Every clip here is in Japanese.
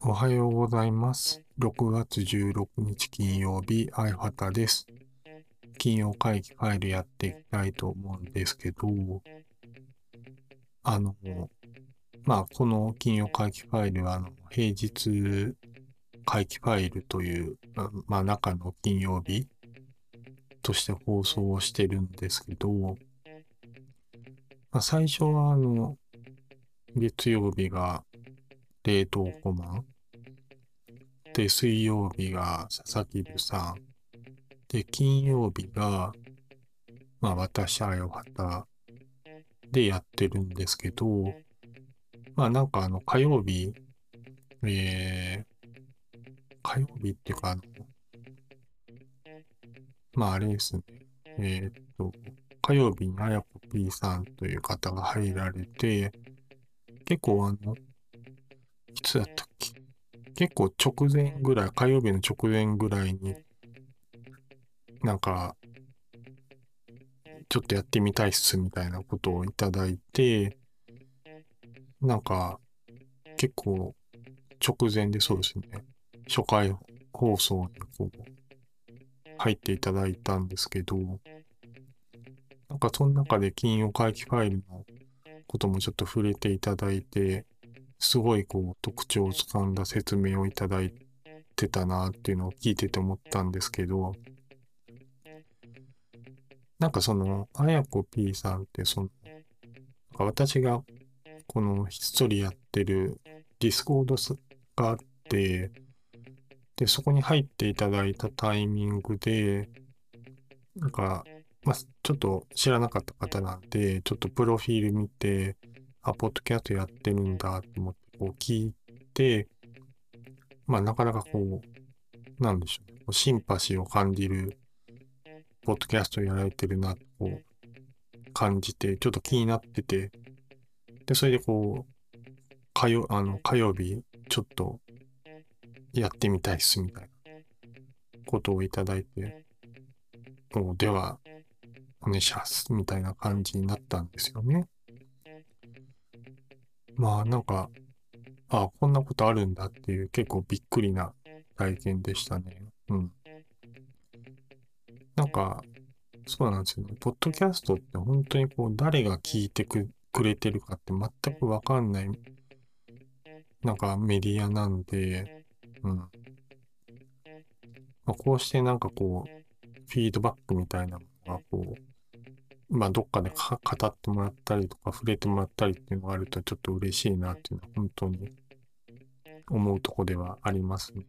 おはようございます。6月16日金曜日、あいはたです。金曜会議ファイルやっていきたいと思うんですけど、あの、まあ、この金曜会議ファイルは、あの、平日会議ファイルという、まあ、中の金曜日として放送をしてるんですけど、まあ、最初は、あの、月曜日が冷凍コマン。で、水曜日が佐々木留さん。で、金曜日が、まあ私、あよはたでやってるんですけど、まあなんかあの火曜日、えー、火曜日っていうか、まああれですね、えー、っと、火曜日にあやこ P さんという方が入られて、結構あの、いつだったっけ？結構直前ぐらい、火曜日の直前ぐらいに、なんか、ちょっとやってみたいっすみたいなことをいただいて、なんか、結構直前でそうですね、初回放送にこう、入っていただいたんですけど、なんかその中で金曜回帰ファイルのこともちょっと触れていただいて、すごいこう特徴をつかんだ説明をいただいてたなっていうのを聞いてて思ったんですけど、なんかその、あやこ P さんってその、私がこのひっそりやってる Discordがあって、で、そこに入っていただいたタイミングで、なんか、まあ、ちょっと知らなかった方なんで、ちょっとプロフィール見て、あ、ポッドキャストやってるんだと思って、こう聞いて、まあなかなかこう、なんでしょうね、シンパシーを感じる、ポッドキャストやられてるな、こう、感じて、ちょっと気になってて、で、それでこう、火曜、あの、火曜日、ちょっと、やってみたいっす、みたいな、ことをいただいて、もう、では、お願いします、みたいな感じになったんですよね。まあなんか、ああこんなことあるんだっていう結構びっくりな体験でしたね。うん。なんか、そうなんですよね。ポッドキャストって本当にこう誰が聞いてくれてるかって全くわかんない、なんかメディアなんで、まあ、こうしてなんかこう、フィードバックみたいなのがこう、まあ、どっかで語ってもらったりとか、触れてもらったりっていうのがあるとちょっと嬉しいなっていうのは本当に思うとこではありますね。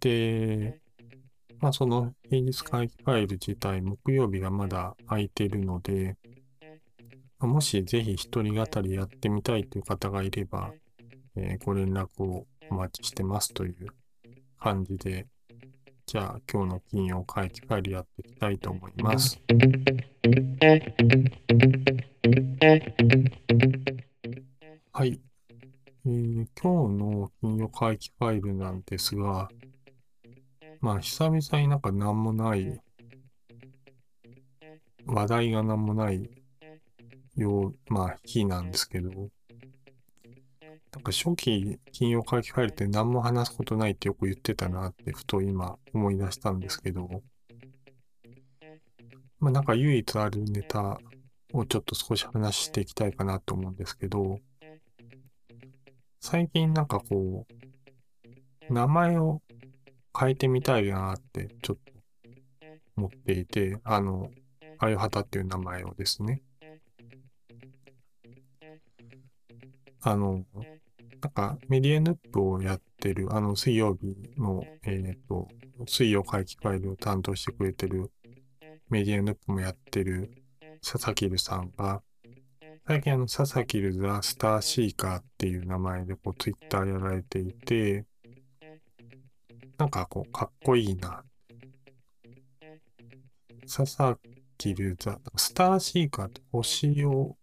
で、まあ、その平日会議ファイル自体、木曜日がまだ空いてるので、もしぜひ一人語りやってみたいという方がいれば、えー、ご連絡をお待ちしてますという感じで、じゃあ今日の金曜会議ファイルやっていきたいと思います。はい、えー。今日の金曜会議ファイルなんですが、まあ久々になんか何もない、話題が何もないよう、まあ日なんですけど、なんか初期金曜会議ファイルって何も話すことないってよく言ってたなってふと今思い出したんですけど、まあなんか唯一あるネタをちょっと少し話していきたいかなと思うんですけど、最近なんかこう、名前を変えてみたいなってちょっと思っていて、あの、あゆはたっていう名前をですね。あの、かメディアヌップをやってる、あの水曜日の、えっ、と、水曜会議ファイルを担当してくれてるメディアヌップもやってる佐々木留さんが、最近あの佐々木留ザ・スターシーカーっていう名前でこうツイッターやられていて、なんかこうかっこいいな。佐々木留ザ、スターシーカーって星を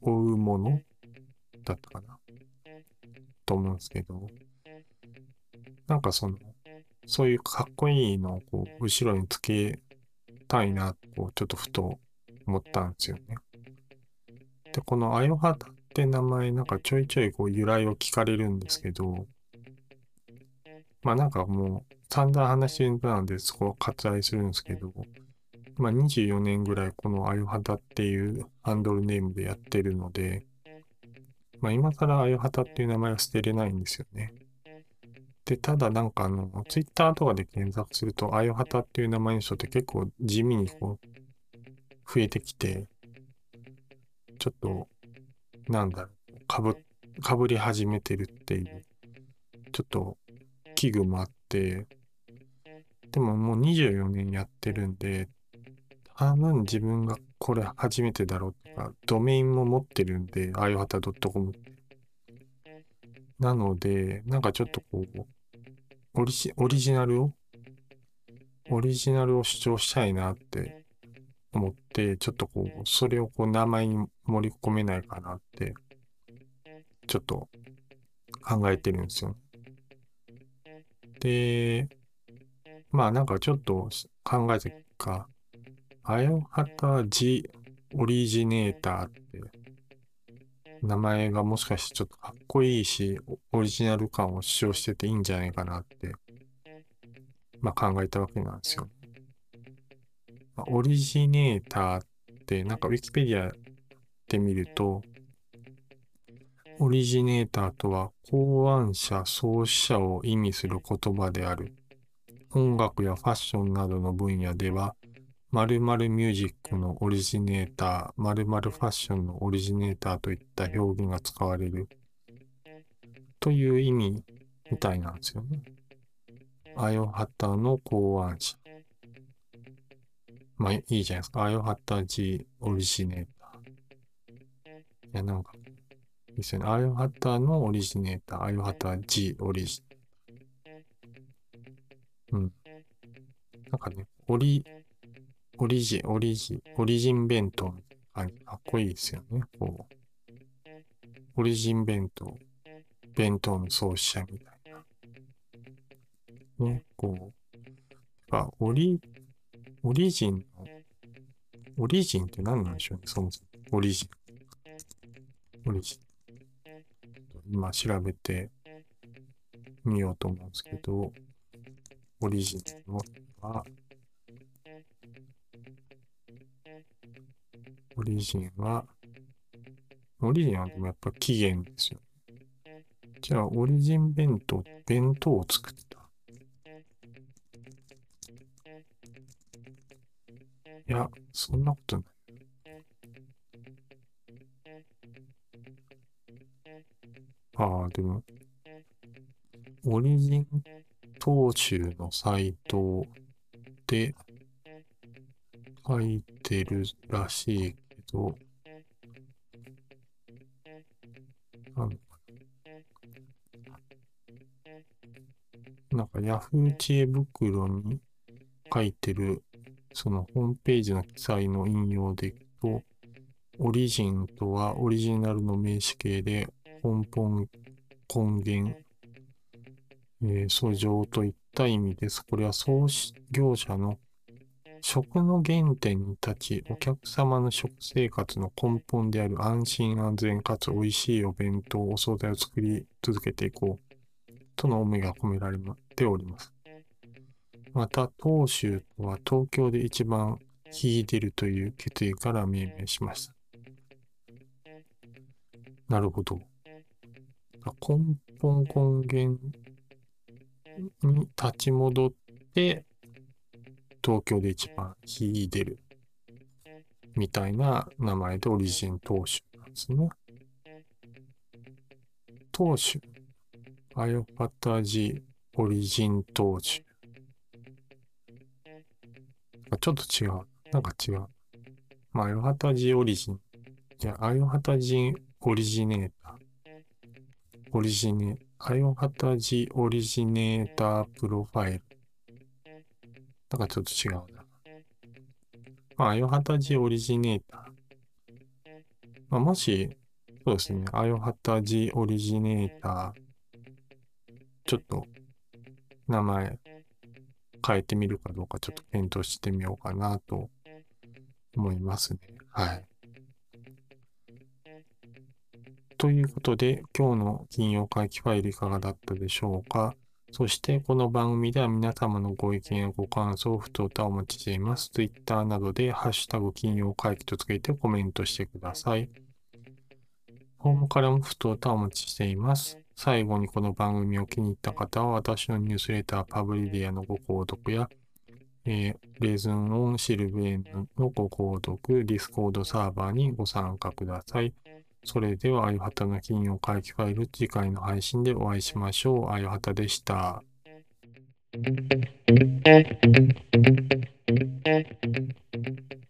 追うものだったかなと思うんですけど、なんかその、そういうかっこいいのをこう後ろにつけたいなと、ちょっとふと思ったんですよね。で、このあよはたって名前なんかちょいちょいこう由来を聞かれるんですけど、まあなんかもう散々話してるのでそこは割愛するんですけど、まあ24年ぐらいこのあよはたっていうハンドルネームでやってるので、まあ今更あよはたっていう名前は捨てれないんですよね。で、ただなんかあの、ツイッターとかで検索すると、あよはたっていう名前の人って結構地味にこう、増えてきて、ちょっと、なんだろう、かぶ、かぶり始めてるっていう、ちょっと、器具もあって、でももう24年やってるんで、多分自分がこれ初めてだろうとか、ドメインも持ってるんで、あよはた .com。なので、なんかちょっとこう、オリジオリジナルを、オリジナルを主張したいなって思って、ちょっとこう、それをこう名前に盛り込めないかなって、ちょっと考えてるんですよ。で、まあなんかちょっと考えた結果、あよはたジオリジネーターって名前がもしかしてちょっとかっこいいし、オリジナル感を主張してていいんじゃないかなって、まあ考えたわけなんですよ。まあ、オリジネーターって、なんかウィキペディアで見ると、オリジネーターとは考案者、創始者を意味する言葉である。音楽やファッションなどの分野では、〇〇ミュージックのオリジネーター、〇〇ファッションのオリジネーターといった表現が使われるという意味みたいなんですよね。アヨハタの考案者。まあいいじゃないですか。アヨハタ G オリジネーター。いや、なんか、いいですよね。アヨハタのオリジネーター、アヨハタ G オリジネーター。うん。なんかね、オリ、オリジン、オリジン、オリジン弁当みたいなかっこいいですよね。こう。オリジン弁当、弁当の創始者みたいな。ね、こう。あ、オリ、オリジンの、オリジンって何なんでしょうね、そもそも。オリジン。オリジン。今調べてみようと思うんですけど、オリジンのは、リジンは、オリジンはでもやっぱ起源ですよ。じゃあ、オリジン弁当、弁当を作った。いや、そんなことない。ああ、でも、オリジン当集のサイトで書いてるらしいど、あなんか Yahoo 知恵袋に書いてる、そのホームページの記載の引用でいくと、オリジンとはオリジナルの名詞形で根本、根源、えー、訴状といった意味です。これは創業者の食の原点に立ち、お客様の食生活の根本である安心安全かつ美味しいお弁当、お惣菜を作り続けていこう、との思いが込められております。また、東州とは東京で一番秀でるという決意から命名しました。なるほど。根本根源に立ち戻って、東京で一番秀でるみたいな名前でオリジン投手なんですね。投手。アヨパタジオリジン投手。ちょっと違う。なんか違う。まあ、アヨハタジオリジン。いや、アヨハタジオリジネーター。オリジネ、アヨハタジオリジネータープロファイル。なんかちょっと違うな。まあ、アヨハタジオリジネーター。まあ、もし、そうですね、アヨハタジオリジネーター、ちょっと名前変えてみるかどうかちょっと検討してみようかなと思いますね。はい。ということで、今日の金曜会期ファイルいかがだったでしょうか？そしてこの番組では皆様のご意見やご感想、不当たお待ちしています。Twitter などでハッシュタグ金曜会期とつけてコメントしてください。ホームからも不当たお待ちしています。最後にこの番組を気に入った方は私のニュースレターパブリディアのご購読や、えー、レズンオンシルベーヌのご購読、ディスコードサーバーにご参加ください。それでは、あゆはたの金曜回帰ファイル、次回の配信でお会いしましょう。あゆはたでした。Thank you.